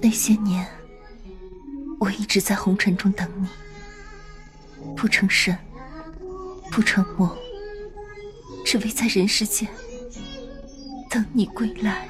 那些年我一直在红尘中等你。不成神不成魔只为在人世间等你归来。